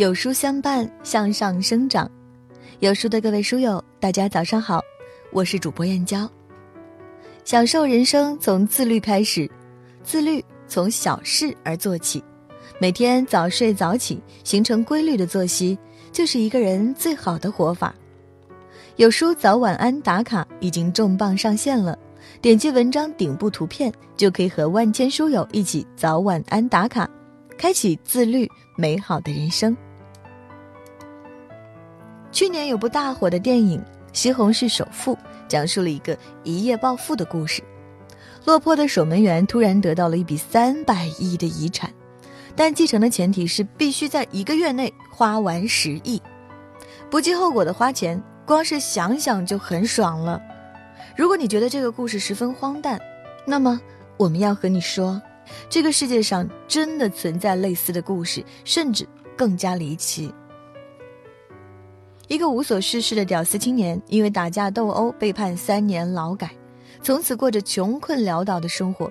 有书相伴，向上生长。有书的各位书友，大家早上好，我是主播燕娇。享受人生从自律开始，自律从小事而做起，每天早睡早起，形成规律的作息，就是一个人最好的活法。有书早晚安打卡已经重磅上线了，点击文章顶部图片，就可以和万千书友一起早晚安打卡，开启自律美好的人生。去年有部大火的电影《西红柿首富》，讲述了一个一夜暴富的故事。落魄的守门员突然得到了一笔三百亿的遗产，但继承的前提是必须在一个月内花完十亿，不计后果的花钱，光是想想就很爽了。如果你觉得这个故事十分荒诞，那么我们要和你说，这个世界上真的存在类似的故事，甚至更加离奇。一个无所事事的屌丝青年，因为打架斗殴被判三年劳改，从此过着穷困潦倒的生活，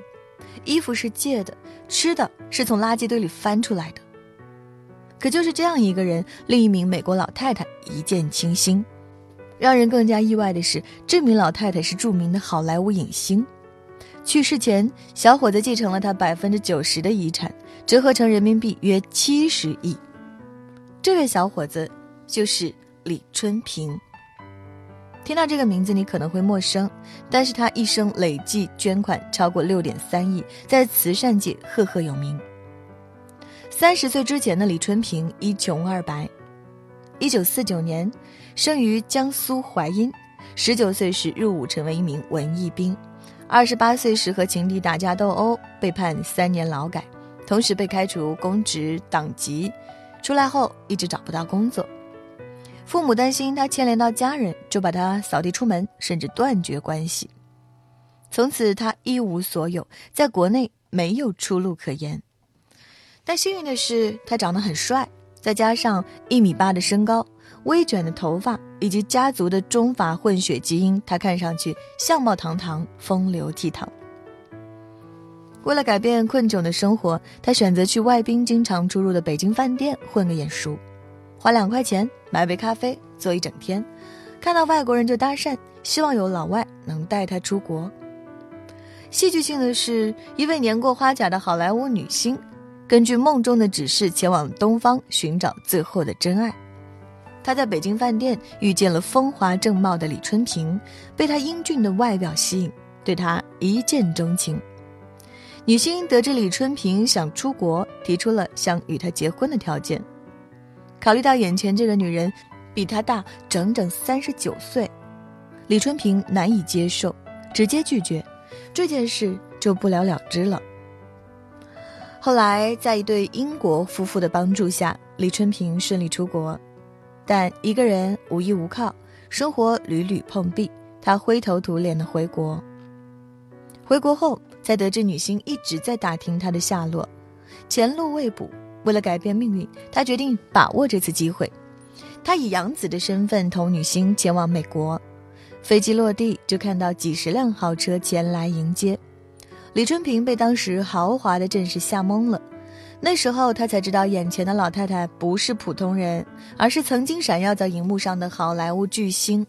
衣服是借的，吃的是从垃圾堆里翻出来的。可就是这样一个人，另一名美国老太太一见倾心。让人更加意外的是，这名老太太是著名的好莱坞影星。去世前，小伙子继承了他百分之九十的遗产，折合成人民币约七十亿。这位小伙子就是。李春平，听到这个名字你可能会陌生，但是他一生累计捐款超过六点三亿，在慈善界赫赫有名。三十岁之前的李春平一穷二白，一九四九年生于江苏淮阴，十九岁时入伍成为一名文艺兵，二十八岁时和情敌打架斗殴，被判三年劳改，同时被开除公职党籍，出来后一直找不到工作。父母担心他牵连到家人，就把他扫地出门，甚至断绝关系。从此他一无所有，在国内没有出路可言。但幸运的是，他长得很帅，再加上一米八的身高、微卷的头发以及家族的中法混血基因，他看上去相貌堂堂、风流倜傥。为了改变困窘的生活，他选择去外宾经常出入的北京饭店混个眼熟。花两块钱买杯咖啡，坐一整天，看到外国人就搭讪，希望有老外能带他出国。戏剧性的是，一位年过花甲的好莱坞女星，根据梦中的指示前往东方寻找最后的真爱。她在北京饭店遇见了风华正茂的李春平，被他英俊的外表吸引，对他一见钟情。女星得知李春平想出国，提出了想与他结婚的条件。考虑到眼前这个女人比他大整整三十九岁，李春平难以接受，直接拒绝，这件事就不了了之了。后来，在一对英国夫妇的帮助下，李春平顺利出国，但一个人无依无靠，生活屡屡碰壁，他灰头土脸的回国。回国后，才得知女星一直在打听他的下落，前路未卜。为了改变命运，他决定把握这次机会。他以养子的身份同女星前往美国，飞机落地就看到几十辆豪车前来迎接。李春平被当时豪华的阵势吓懵了。那时候他才知道，眼前的老太太不是普通人，而是曾经闪耀在荧幕上的好莱坞巨星。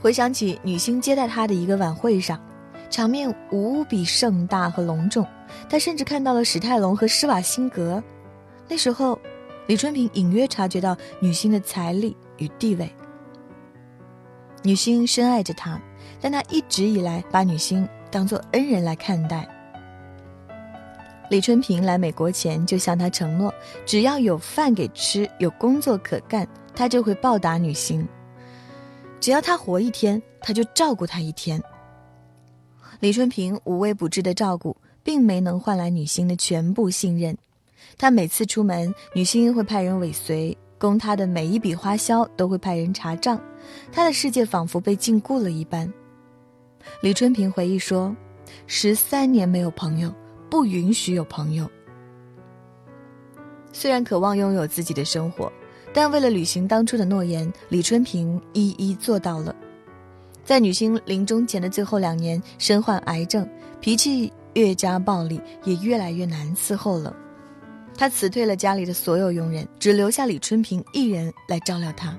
回想起女星接待他的一个晚会上，场面无比盛大和隆重。他甚至看到了史泰龙和施瓦辛格。那时候，李春平隐约察觉到女星的财力与地位。女星深爱着他，但他一直以来把女星当作恩人来看待。李春平来美国前就向他承诺，只要有饭给吃，有工作可干，他就会报答女星。只要他活一天，他就照顾她一天。李春平无微不至的照顾。并没能换来女星的全部信任，他每次出门，女星会派人尾随，供他的每一笔花销都会派人查账，他的世界仿佛被禁锢了一般。李春平回忆说：“十三年没有朋友，不允许有朋友。”虽然渴望拥有自己的生活，但为了履行当初的诺言，李春平一一做到了。在女星临终前的最后两年，身患癌症，脾气。越加暴力，也越来越难伺候了。他辞退了家里的所有佣人，只留下李春平一人来照料他。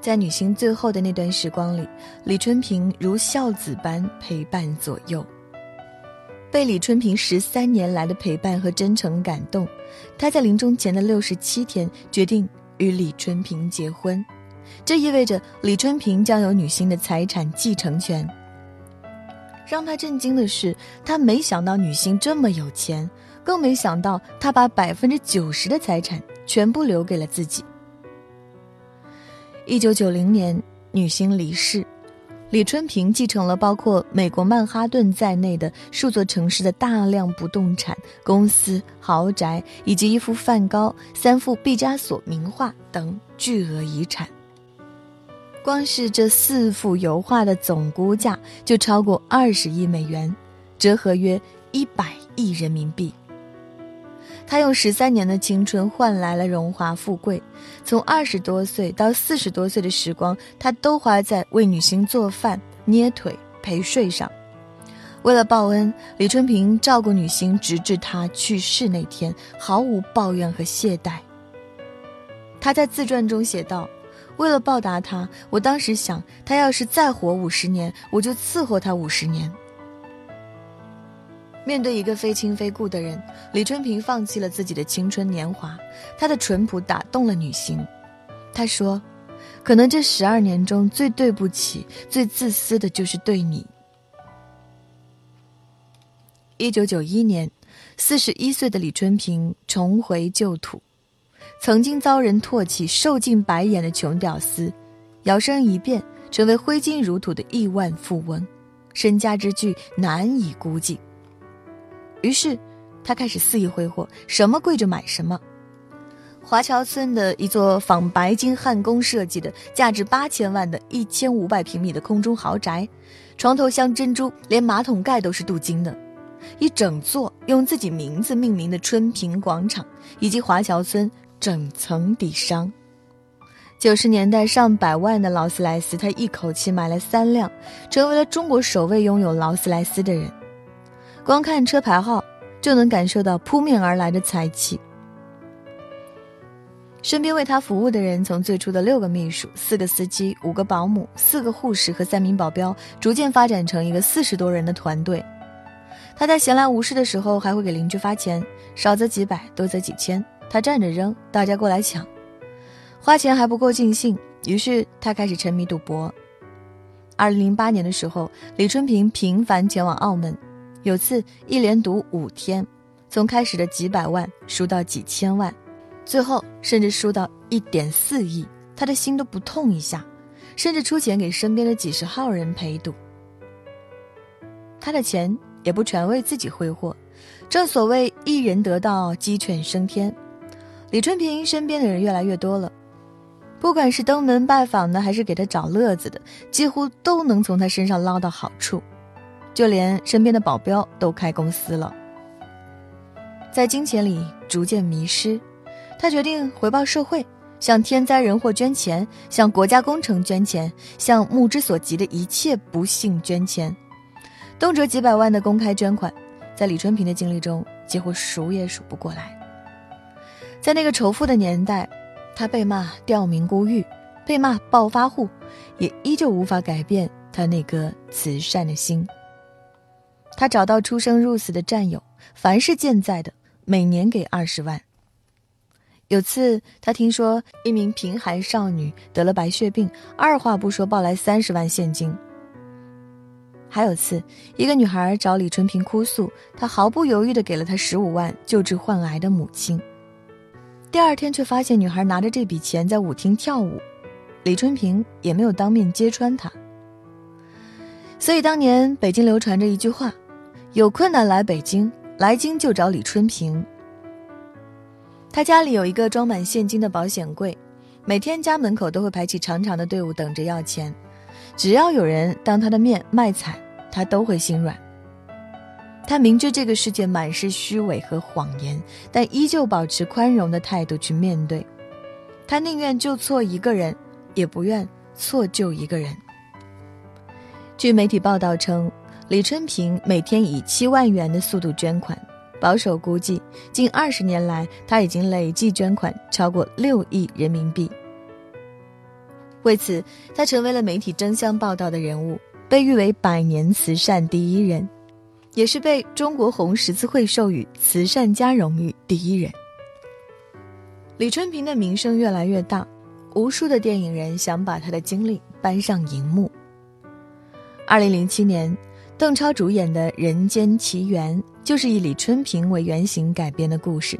在女星最后的那段时光里，李春平如孝子般陪伴左右。被李春平十三年来的陪伴和真诚感动，他在临终前的六十七天决定与李春平结婚。这意味着李春平将有女星的财产继承权。让他震惊的是，他没想到女星这么有钱，更没想到他把百分之九十的财产全部留给了自己。一九九零年，女星离世，李春平继承了包括美国曼哈顿在内的数座城市的大量不动产、公司、豪宅，以及一幅梵高、三幅毕加索名画等巨额遗产。光是这四幅油画的总估价就超过二十亿美元，折合约一百亿人民币。他用十三年的青春换来了荣华富贵，从二十多岁到四十多岁的时光，他都花在为女星做饭、捏腿、陪睡上。为了报恩，李春平照顾女星，直至她去世那天，毫无抱怨和懈怠。他在自传中写道：“为了报答他，我当时想，他要是再活五十年，我就伺候他五十年。”面对一个非亲非故的人，李春平放弃了自己的青春年华。他的淳朴打动了女星。他说：“可能这十二年中最对不起、最自私的就是对你。”一九九一年，四十一岁的李春平重回旧土，曾经遭人唾弃、受尽白眼的穷屌丝，摇身一变成为挥金如土的亿万富翁，身家之巨难以估计。于是，他开始肆意挥霍，什么贵就买什么。华侨村的一座仿白金汉宫设计的、价值八千万的一千五百平米的空中豪宅，床头镶珍珠，连马桶盖都是镀金的。一整座用自己名字命名的春平广场，以及华侨村整层底商。九十年代上百万的劳斯莱斯，他一口气买了三辆，成为了中国首位拥有劳斯莱斯的人。光看车牌号，就能感受到扑面而来的财气。身边为他服务的人，从最初的六个秘书、四个司机、五个保姆、四个护士和三名保镖，逐渐发展成一个四十多人的团队。他在闲来无事的时候，还会给邻居发钱，少则几百，多则几千，他站着扔，大家过来抢。花钱还不够尽兴，于是他开始沉迷赌博。二零零八年的时候，李春平频繁前往澳门。有次一连赌五天，从开始的几百万输到几千万，最后甚至输到一点四亿，他的心都不痛一下，甚至出钱给身边的几十号人陪赌。他的钱也不全为自己挥霍，正所谓一人得道鸡犬升天，李春平身边的人越来越多了，不管是登门拜访的，还是给他找乐子的，几乎都能从他身上捞到好处。就连身边的保镖都开公司了，在金钱里逐渐迷失，他决定回报社会，向天灾人祸捐钱，向国家工程捐钱，向目之所及的一切不幸捐钱，动辄几百万的公开捐款，在李春平的经历中几乎数也数不过来。在那个仇富的年代，他被骂吊民孤玉，被骂暴发户，也依旧无法改变他那颗慈善的心。他找到出生入死的战友，凡是健在的，每年给二十万。有次他听说一名贫寒少女得了白血病，二话不说抱来三十万现金。还有次，一个女孩找李春平哭诉，他毫不犹豫地给了她十五万救治患癌的母亲。第二天却发现女孩拿着这笔钱在舞厅跳舞，李春平也没有当面揭穿她。所以当年北京流传着一句话。有困难来北京，来京就找李春平。他家里有一个装满现金的保险柜，每天家门口都会排起长长的队伍等着要钱。只要有人当他的面卖惨，他都会心软。他明知这个世界满是虚伪和谎言，但依旧保持宽容的态度去面对。他宁愿救错一个人，也不愿错救一个人。据媒体报道称。李春平每天以七万元的速度捐款，保守估计，近二十年来，他已经累计捐款超过六亿人民币。为此，他成为了媒体争相报道的人物，被誉为百年慈善第一人，也是被中国红十字会授予慈善家荣誉第一人。李春平的名声越来越大，无数的电影人想把他的经历搬上荧幕。二零零七年，邓超主演的《人间奇缘》就是以李春平为原型改编的故事。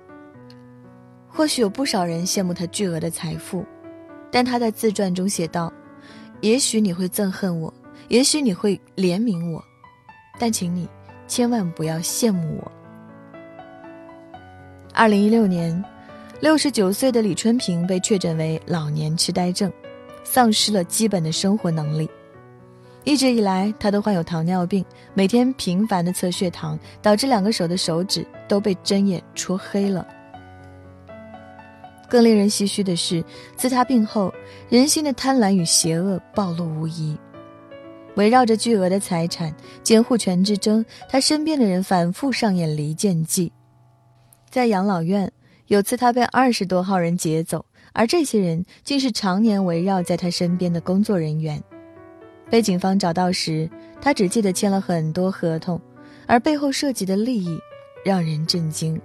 或许有不少人羡慕他巨额的财富，但他在自传中写道：“也许你会憎恨我，也许你会怜悯我，但请你千万不要羡慕我。”二零一六年。六十九岁的李春平被确诊为老年痴呆症，丧失了基本的生活能力。一直以来，他都患有糖尿病，每天频繁的测血糖，导致两个手的手指都被针眼戳黑了。更令人唏嘘的是，自他病后，人心的贪婪与邪恶暴露无遗。围绕着巨额的财产、监护权之争，他身边的人反复上演离间计，在养老院。有次，他被二十多号人劫走，而这些人竟是常年围绕在他身边的工作人员。被警方找到时，他只记得签了很多合同，而背后涉及的利益让人震惊。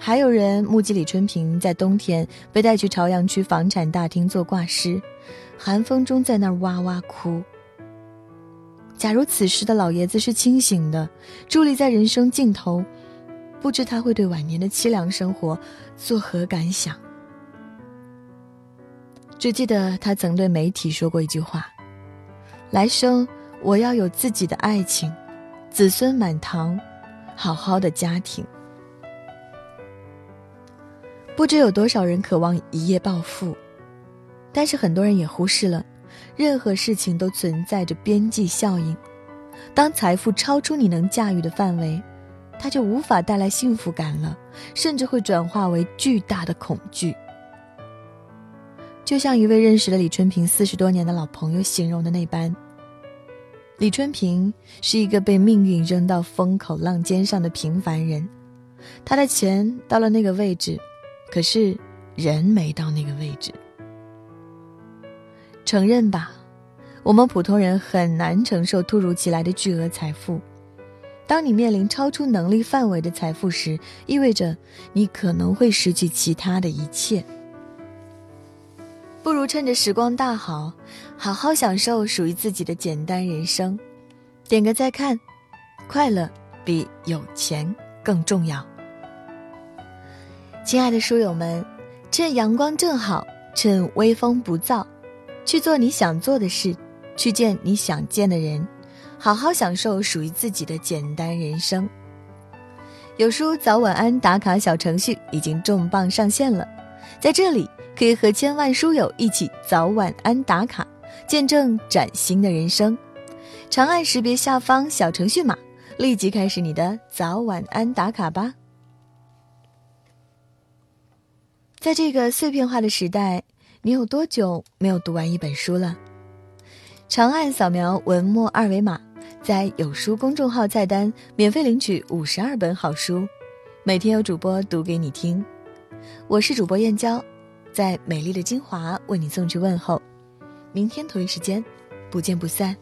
还有人目击李春平在冬天被带去朝阳区房产大厅做挂失，寒风中在那儿哇哇哭。假如此时的老爷子是清醒的，伫立在人生尽头。不知他会对晚年的凄凉生活作何感想？只记得他曾对媒体说过一句话：“来生我要有自己的爱情，子孙满堂，好好的家庭。”不知有多少人渴望一夜暴富，但是很多人也忽视了，任何事情都存在着边际效应。当财富超出你能驾驭的范围。它就无法带来幸福感了，甚至会转化为巨大的恐惧。就像一位认识了李春平四十多年的老朋友形容的那般，李春平是一个被命运扔到风口浪尖上的平凡人，他的钱到了那个位置，可是人没到那个位置。承认吧，我们普通人很难承受突如其来的巨额财富。当你面临超出能力范围的财富时，意味着你可能会失去其他的一切。不如趁着时光大好，好好享受属于自己的简单人生。点个再看，快乐比有钱更重要。亲爱的书友们，趁阳光正好，趁微风不燥，去做你想做的事，去见你想见的人。好好享受属于自己的简单人生。有书早晚安打卡小程序已经重磅上线了，在这里可以和千万书友一起早晚安打卡，见证崭新的人生。长按识别下方小程序码，立即开始你的早晚安打卡吧。在这个碎片化的时代，你有多久没有读完一本书了？长按扫描文末二维码。在有书公众号菜单免费领取五十二本好书，每天有主播读给你听。我是主播燕娇，在美丽的金华为你送去问候。明天同一时间，不见不散。